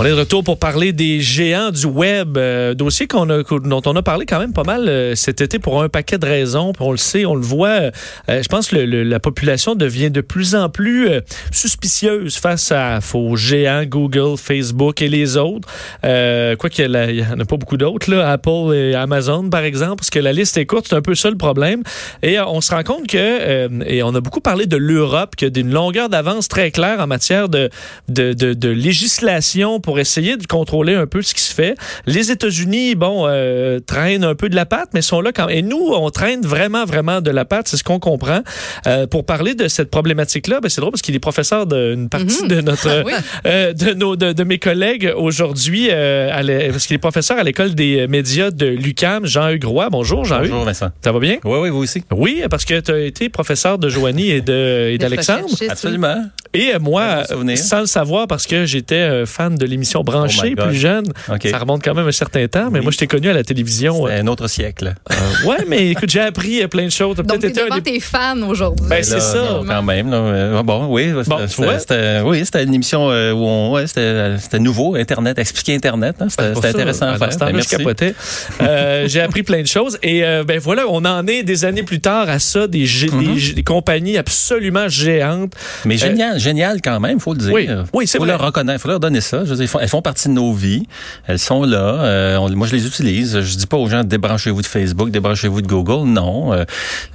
On est de retour pour parler des géants du web, euh, dossier qu'on a, dont on a parlé quand même pas mal euh, cet été pour un paquet de raisons. Puis on le sait, on le voit. euh, je pense que la population devient de plus en plus euh, suspicieuse face à aux géants Google, Facebook et les autres. Euh, quoi qu'il y a- il y en a pas beaucoup d'autres, là, Apple et Amazon par exemple, parce que la liste est courte, c'est un peu ça le problème. Et euh, on se rend compte que, euh, et on a beaucoup parlé de l'Europe, qui a une longueur d'avance très claire en matière de, de, de, de législation pour essayer de contrôler un peu ce qui se fait. Les États-Unis, bon, euh, traînent un peu de la patte, mais sont là quand Et nous, on traîne vraiment, vraiment de la patte, c'est ce qu'on comprend. Euh, pour parler de cette problématique-là, ben, c'est drôle parce qu'il est professeur d'une partie de notre, Oui. euh, de, nos, de, de mes collègues aujourd'hui, euh, parce qu'il est professeur à l'école des médias de l'UCAM, Jean-Hugues Roy. Bonjour, Jean-Hugues. Bonjour Vincent. Ça va bien? Oui, oui, vous aussi. Oui, parce que tu as été professeur de Joanie et de- et Des d'Alexandre. Absolument. Et moi, sans le savoir, parce que j'étais fan de l'émission Oh Branchée, God. plus jeune, ça remonte quand même un certain temps, mais Oui. moi, je t'ai connu à la télévision. C'est un autre siècle. Euh, ouais, mais écoute, j'ai appris euh, plein de choses. Donc, peut-être t'es devant des... tes fans aujourd'hui. Ben, c'est Là, ça. non, quand même. là, euh, bon, oui. Bon, c'était- oui, c'était une émission euh, où on, ouais, c'était c'était nouveau, Internet, expliquer Internet. hein, c'était ça, intéressant à faire. Ben, capotais. Euh, j'ai appris plein de choses. Et euh, ben voilà, on en est des années plus tard à ça, des, Mm-hmm. des gé- des compagnies absolument géantes. Mais génial, génial quand même, faut le dire. Euh, Oui, oui, c'est faut vrai. leur reconnaître, faut leur donner ça. Je veux dire, ils font- elles font partie de nos vies. Elles sont là. Euh, on- moi, je les utilise. Je dis pas aux gens débranchez-vous de Facebook, débranchez-vous de Google. Non. Euh,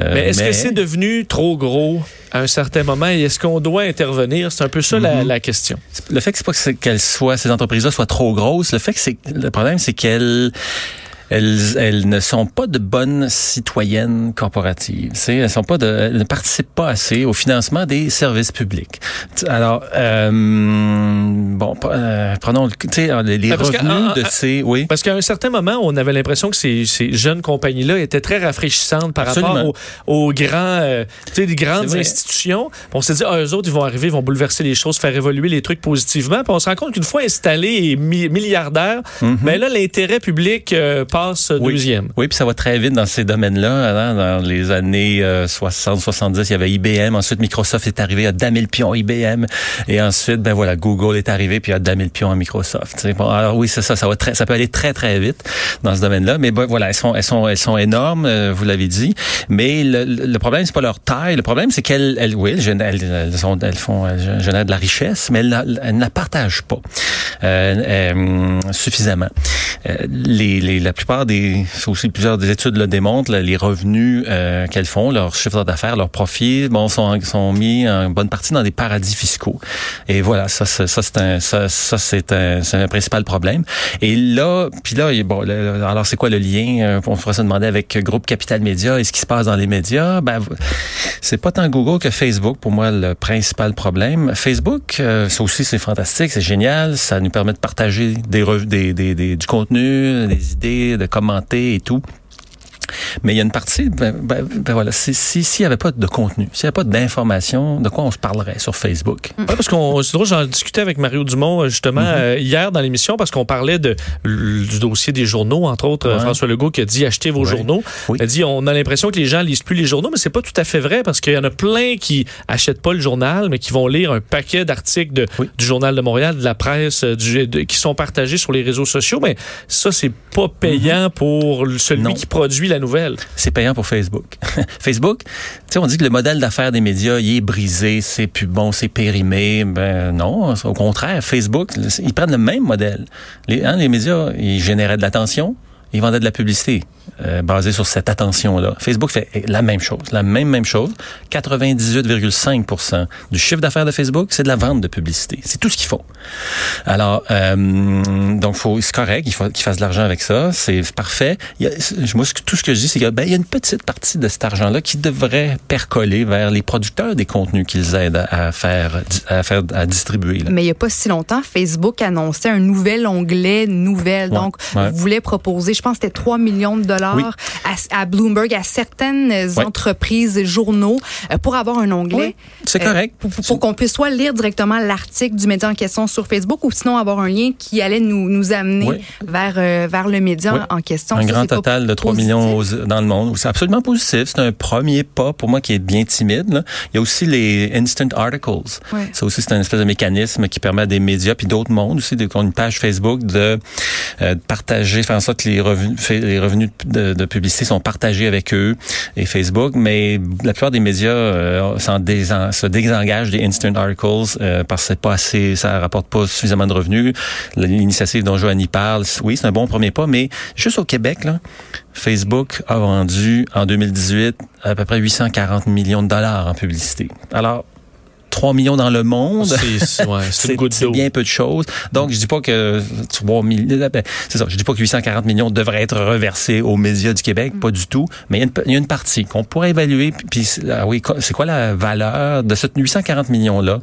euh, Mais est-ce que c'est devenu trop gros à un certain moment? Et est-ce qu'on doit intervenir? C'est un peu ça la, la question. le fait que c'est pas qu'elles soient ces entreprises-là soient trop grosses. Le fait que c'est le problème, c'est qu'elles elles, elles ne sont pas de bonnes citoyennes corporatives. C'est, elles sont pas de, elles ne participent pas assez au financement des services publics. Alors, euh, bon, euh, prenons le- les, revenus en- en- de ces, oui. Parce qu'à un certain moment, on avait l'impression que ces, ces jeunes compagnies-là étaient très rafraîchissantes par rapport aux, aux grands, euh, tu sais, les grandes institutions. On s'est dit, ah, eux autres, ils vont arriver, ils vont bouleverser les choses, faire évoluer les trucs positivement. Puis on se rend compte qu'une fois installés et mi- milliardaires, ben là, l'intérêt public euh, Oui. deuxième. Puis ça va très vite dans ces domaines-là. hein. Dans les années 60-70, il y avait IBM. Ensuite, Microsoft est arrivé à damer le pion IBM. Et ensuite, ben voilà, Google est arrivé puis a damé le pion à Microsoft. Bon, alors oui, c'est ça. Ça va très, ça peut aller très très vite dans ce domaine-là. Mais ben, voilà, elles sont, elles sont, elles sont énormes. euh, vous l'avez dit. Mais le, le problème, c'est pas leur taille. Le problème, c'est qu'elles, elles, oui, elles, elles, sont, elles font, elles génèrent de la richesse, mais elles, elles ne la partagent pas euh, euh, suffisamment. Euh, les, les, des, c'est aussi plusieurs des études le démontrent, les revenus euh, qu'elles font, leur chiffre d'affaires, leurs profits, bon, sont, sont mis en bonne partie dans des paradis fiscaux. Et voilà, ça, ça, c'est un, ça, ça c'est un, un principal problème. Et là, puis là, bon, le- alors c'est quoi le lien euh, On pourrait se demander avec Groupe Capital Média et ce qui se passe dans les médias. Ben, c'est pas tant Google que Facebook pour moi le principal problème. Facebook, euh, ça aussi c'est fantastique, c'est génial, ça nous permet de partager des, des, des, des- du contenu, des idées, de commenter et tout. Mais il y a une partie, ben, ben, ben voilà, si si- s'il n'y avait pas de contenu, s'il n'y avait pas d'information, de quoi on se parlerait sur Facebook? Ouais, parce qu'on c'est drôle, j'en discutais avec Mario Dumont euh, justement Mm-hmm. euh, hier dans l'émission parce qu'on parlait de du dossier des journaux entre autres euh, Ouais. François Legault qui a dit achetez vos Ouais. journaux. Oui. Il a dit on a l'impression que les gens lisent plus les journaux mais c'est pas tout à fait vrai parce qu'il y en a plein qui achètent pas le journal mais qui vont lire un paquet d'articles de- Oui. du journal de Montréal, de la presse euh, du, de- qui sont partagés sur les réseaux sociaux mais ça c'est pas payant pour celui Mm-hmm. Non. qui produit la c'est payant pour Facebook. Facebook, tu sais, on dit que le modèle d'affaires des médias, il est brisé, c'est plus bon, c'est périmé. Ben non, au contraire, Facebook, ils prennent le même modèle. Les, hein, les médias, ils généraient de l'attention, ils vendaient de la publicité euh, basée sur cette attention-là. Facebook fait la même chose, la même même chose. 98,5 du chiffre d'affaires de Facebook, c'est de la vente de publicité. C'est tout ce qu'ils font. Alors, euh, donc faut, c'est correct, il faut qu'ils fassent de l'argent avec ça, c'est parfait. Il y a, moi, tout ce que je dis, c'est qu'il ben, il y a une petite partie de cet argent-là qui devrait percoler vers les producteurs des contenus qu'ils aident à, faire, à faire, à distribuer. là. Mais il n'y a pas si longtemps, Facebook annonçait un nouvel onglet nouvelles. Ouais, Donc, ouais. voulait proposer, je pense que c'était 3 millions de dollars Oui. à, à Bloomberg, à certaines entreprises, journaux, euh, pour avoir un onglet. C'est euh, correct. pour, qu'on puisse soit lire directement l'article du média en question sur Facebook ou sinon avoir un lien qui allait nous, nous amener vers, euh, vers le média en question. Un Ça, grand total de 3 positif. millions aux- dans le monde. C'est absolument positif. C'est un premier pas pour moi qui est bien timide. là. Il y a aussi les instant articles. Ouais. Ça aussi, c'est un espèce de mécanisme qui permet à des médias puis d'autres mondes aussi, de- qui ont une page Facebook, de, euh, de partager, faire en sorte que les les revenus de, publicité sont partagés avec eux et Facebook. Mais la plupart des médias euh, se désengagent des instant articles euh, parce que c'est pas assez, ça rapporte pas suffisamment de revenus. L'initiative dont Joanie parle, oui, c'est un bon premier pas, mais juste au Québec, là, Facebook a vendu en 2018 à peu près 840 millions de dollars en publicité. Alors, 3 millions dans le monde. C'est ouais, bien peu de choses. Donc, je dis pas que 3 millions, ben, c'est ça, je dis pas que 840 millions devraient être reversés aux médias du Québec, pas du tout, mais il y a une, il y a une partie qu'on pourrait évaluer. Puis, c'est- ah oui, c'est quoi la valeur de ce 840 millions-là?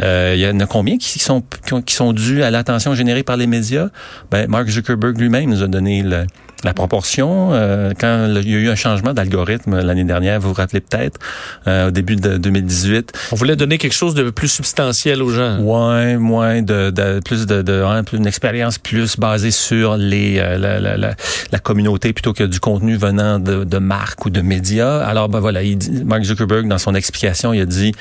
Euh, il y en a combien qui sont qui, ont- qui sont dus à l'attention générée par les médias? Ben Mark Zuckerberg lui-même nous a donné le- la proportion euh, quand il y a eu un changement d'algorithme l'année dernière, vous vous rappelez peut-être euh, au début de 2018. On voulait donner quelque chose de plus substantiel aux gens. Ouais, moins de, de plus de, de hein, plus une expérience plus basée sur les euh, la, la, la, la communauté plutôt que du contenu venant de, de marques ou de médias. Alors ben voilà, il dit, Mark Zuckerberg dans son explication, il a dit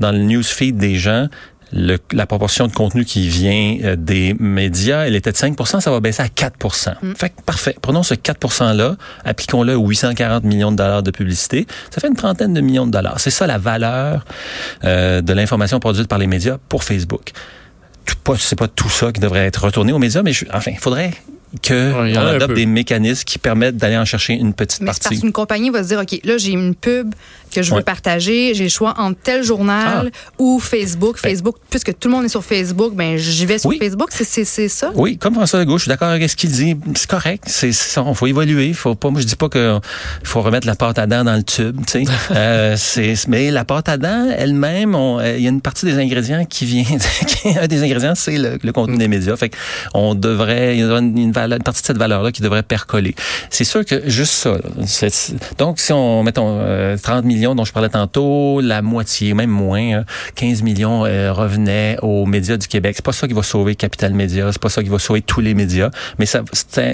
dans le newsfeed des gens le- la proportion de contenu qui vient euh, des médias, elle était de 5% ça va baisser à 4% Fait que parfait. Prenons ce 4 %-là, appliquons-le aux 840 millions de dollars de publicité. Ça fait une trentaine de millions de dollars. C'est ça la valeur euh, de l'information produite par les médias pour Facebook. Tout pas, c'est pas tout ça qui devrait être retourné aux médias, mais je- enfin, il faudrait que Ouais, on adopte des mécanismes qui permettent d'aller en chercher une petite Mais c'est parce partie. qu'une compagnie va se dire, OK, là, j'ai une pub que je veux Ouais. partager, j'ai le choix entre tel journal ou Facebook. Ben- Facebook, puisque tout le monde est sur Facebook, ben j'y vais sur Oui. Facebook. C'est- ça? Oui, comme François Legault, je suis d'accord avec ce qu'il dit. C'est correct. C'est ça. Il faut évoluer. Faut pas. Moi, je dis pas que il faut remettre la pâte à dents dans le tube. Tu sais. euh, c'est. Mais la pâte à dents elle-même, on- euh, il y a une partie des ingrédients qui vient. un des ingrédients, c'est le, le contenu des médias. Fait on devrait. Il y a une, une valeur- une partie de cette valeur-là qui devrait percoler. C'est sûr que juste ça. là, donc, si on mettons euh, 30 millions dont je parlais tantôt, la moitié, même moins, hein, 15 millions euh, revenaient aux médias du Québec. C'est pas ça qui va sauver Capital Média, c'est pas ça qui va sauver tous les médias, mais ça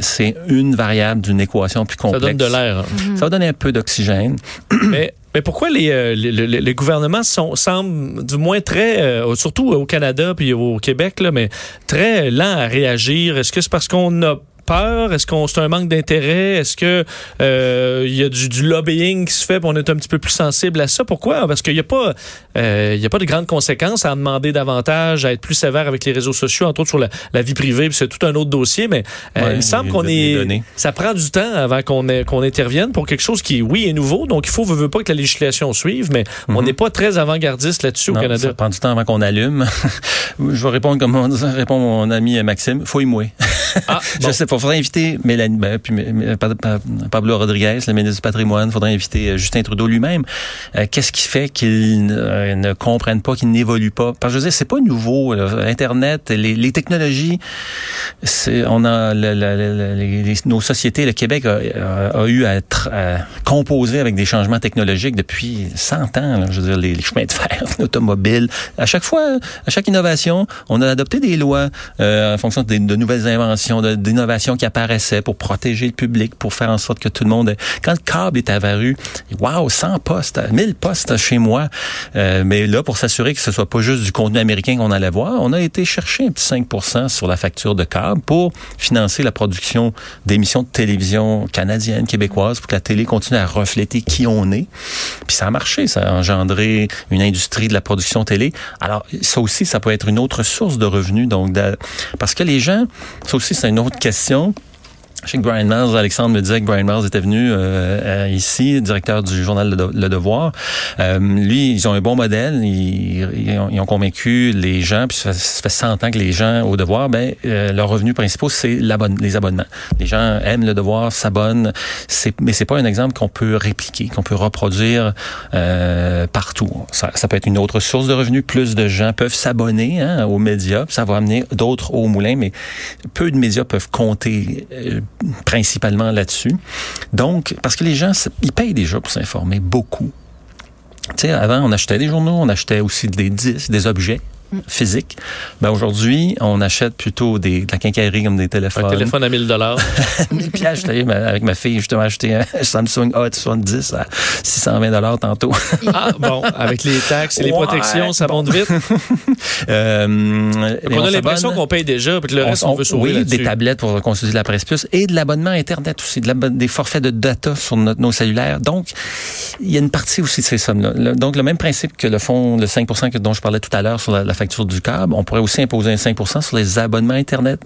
c'est une variable d'une équation plus Ça complexe. donne de l'air. hein. Ça va donner un peu d'oxygène. mais, mais pourquoi les, euh, les, les- les gouvernements sont, semblent, du moins très, euh, surtout au Canada puis au Québec, là, mais très lents à réagir? Est-ce que c'est parce qu'on a peur? Est-ce qu'on c'est un manque d'intérêt? Est-ce que euh, il y a du, du lobbying qui se fait, puis on est un petit peu plus sensible à ça? Pourquoi? Parce qu'il n'y a pas euh, il y a pas de grandes conséquences à en demander davantage, à être plus sévère avec les réseaux sociaux, entre autres sur la, la vie privée, puis c'est tout un autre dossier, mais euh, Ouais, il me semble qu'on est. Ça prend du temps avant qu'on qu'on intervienne pour quelque chose qui, oui, est nouveau. Donc, il faut, veut, veut pas que la législation suive, mais on n'est pas très avant-gardiste là-dessus au Mhm. Canada. Ça prend du temps avant qu'on allume. je vais répondre comme on répond mon ami Maxime. Faut y mouiller. Ah, Je bon. sais pas. Faudrait inviter Mélanie, ben, puis Pablo Rodriguez, le ministre du patrimoine. Faudrait inviter euh, Justin Trudeau lui-même. Euh, Qu'est-ce qui fait qu'ils euh, ne comprennent pas, qu'ils n'évoluent pas? Parce que je veux dire, c'est pas nouveau. là. Internet, les, les technologies, on a le- le- le- les- nos sociétés, le Québec a, a- eu à, tra- à composer avec des changements technologiques depuis 100 ans. là. je veux dire, les, les chemins de fer, l'automobile. À chaque fois, à chaque innovation, on a adopté des lois euh, en fonction des- de, nouvelles inventions, de- qui apparaissaient pour protéger le public, pour faire en sorte que tout le monde... Quand le câble est apparu, wow, 100 postes, 1000 postes chez moi. Euh, mais là, pour s'assurer que ce soit pas juste du contenu américain qu'on allait voir, on a été chercher un petit 5% sur la facture de câble pour financer la production d'émissions de télévision canadiennes, québécoises, pour que la télé continue à refléter qui on est. Puis ça a marché, ça a engendré une industrie de la production télé. Alors ça aussi, ça peut être une autre source de revenus. Donc, parce que les gens, ça aussi, c'est une autre question. 계십시오. Je sais que Brian Miles, Alexandre me disait que Brian Miles était venu euh, euh, ici, directeur du journal Le, Devoir. Euh, lui, ils ont un bon modèle. Ils, ils ont, convaincu les gens, puis ça fait, ça fait 100 ans que les gens au Devoir, ben, euh, leurs revenus principaux, c'est les abonnements. Les gens aiment Le Devoir, s'abonnent, mais c'est pas un exemple qu'on peut répliquer, qu'on peut reproduire euh, partout. Ça, ça peut être une autre source de revenus. Plus de gens peuvent s'abonner hein, aux médias, ça va amener d'autres au moulin, mais peu de médias peuvent compter euh, principalement là-dessus. Donc, parce que les gens, ils payent déjà pour s'informer beaucoup. Tu sais, avant, on achetait des journaux, on achetait aussi des disques, des objets physique. Ben aujourd'hui, on achète plutôt des, de la quincaillerie comme des téléphones. Un téléphone à 1000 dollars. 1000 pièces, avec ma fille, justement, acheté un Samsung A70 à 620 dollars tantôt. ah, bon, avec les taxes et les protections, ça monte vite. euh, on, a l'impression qu'on paye déjà, puis le reste, on, veut sauver Oui, des tablettes pour consulter la presse plus et de l'abonnement Internet aussi, de des forfaits de data sur nos cellulaires. Donc, il y a une partie aussi de ces sommes-là. Donc, le même principe que le fonds, le 5 que, dont je parlais tout à l'heure sur la, la facture du câble. On pourrait aussi imposer un 5% sur les abonnements Internet.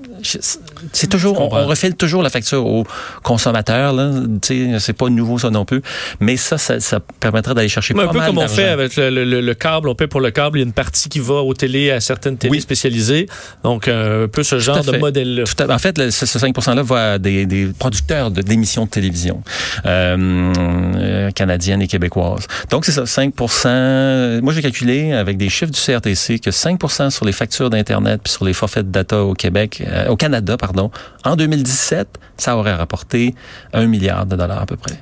C'est toujours, on, refile toujours la facture aux consommateurs. Là. C'est pas nouveau ça non plus. Mais ça, ça, ça permettrait d'aller chercher Mais pas un peu comme on fait avec le, le, le, câble. On paie pour le câble. Il y a une partie qui va aux télé, à certaines télés spécialisées. Donc, euh, un peu ce genre de modèle-là. En fait, ce, 5 %-là va à des, des producteurs d'émissions de, télévision euh, euh, canadiennes et québécoises. Donc, c'est ça, 5% Moi, j'ai calculé avec des chiffres du CRTC que 5 sur les factures d'Internet puis sur les forfaits de data au Québec, euh, au Canada, pardon. En 2017, ça aurait rapporté un milliard de dollars à peu près.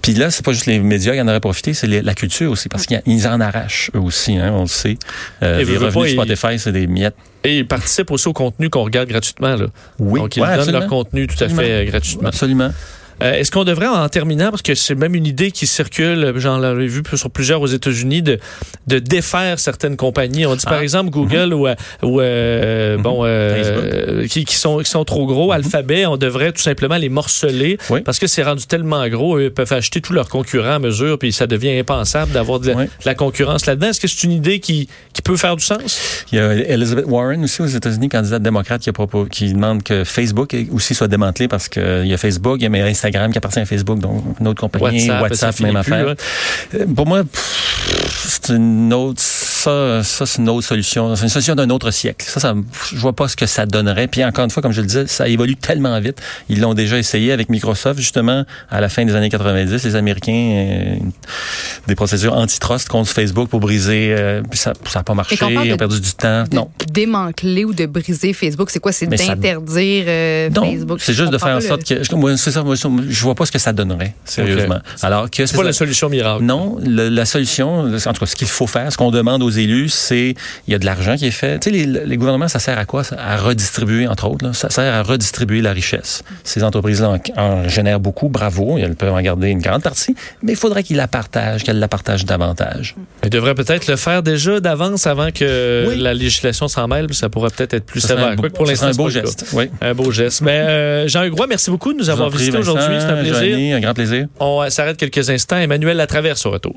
Puis là, c'est pas juste les médias qui en auraient profité, c'est la culture aussi, parce qu'ils en arrachent eux aussi, hein, on le sait. Euh, les revenus de Spotify, c'est des miettes. Et ils participent aussi au contenu qu'on regarde gratuitement. Là. Oui, Donc, ils donnent leur contenu tout à fait gratuitement. Absolument. Euh, est-ce qu'on devrait, en terminant, parce que c'est même une idée qui circule, j'en ai vu sur plusieurs aux États-Unis, de, de défaire certaines compagnies? On dit par ah. exemple Google ou, euh, ou euh, mhm. bon, qui, qui, sont, qui sont trop gros, mhm. Alphabet, on devrait tout simplement les morceler parce que c'est rendu tellement gros, ils peuvent acheter tous leurs concurrents à mesure, puis ça devient impensable d'avoir de, la concurrence là-dedans. Est-ce que c'est une idée qui, qui peut faire du sens? Il y a Elizabeth Warren aussi aux États-Unis, candidate démocrate, qui, a propos, qui demande que Facebook aussi soit démantelé parce qu'il y a Facebook, il y a Instagram qui appartient à Facebook, donc une autre compagnie, WhatsApp, même affaire. Euh, pour moi, c'est une autre ça, ça c'est une autre solution. C'est une solution d'un autre siècle. Ça, ça, je vois pas ce que ça donnerait. Puis encore une fois, comme je le disais, ça évolue tellement vite. Ils l'ont déjà essayé avec Microsoft, justement, à la fin des années 90. Les Américains, euh, des procédures antitrust contre Facebook pour briser. Euh, puis ça n'a pas marché. Ils ont perdu du temps. non. Démanteler ou de briser Facebook, c'est quoi? C'est d'interdire euh, Facebook? C'est juste de faire en sorte que. Moi, ça, je vois pas ce que ça donnerait, sérieusement. Alors que c'est pas la solution miracle. Non, la solution, en tout cas, ce qu'il faut faire, ce qu'on demande aux élus, c'est il y a de l'argent qui est fait. Tu sais, les, gouvernements, ça sert à quoi? À redistribuer, entre autres. Ça sert à redistribuer la richesse. Ces entreprises-là en, génèrent beaucoup, bravo. Elles peuvent en garder une grande partie, mais il faudrait qu'ils la partagent, qu'elles la partagent davantage. Elles devraient peut-être le faire déjà d'avance avant que la législation s'en mêle. Ça pourrait peut-être être plus sévère. pour l'instant, un beau geste. Oui. Un beau geste. Mais euh, Jean Hugrois, merci beaucoup de nous avoir visités aujourd'hui. C'est un plaisir. un grand plaisir. On s'arrête quelques instants. Emmanuel Latraverse au retour.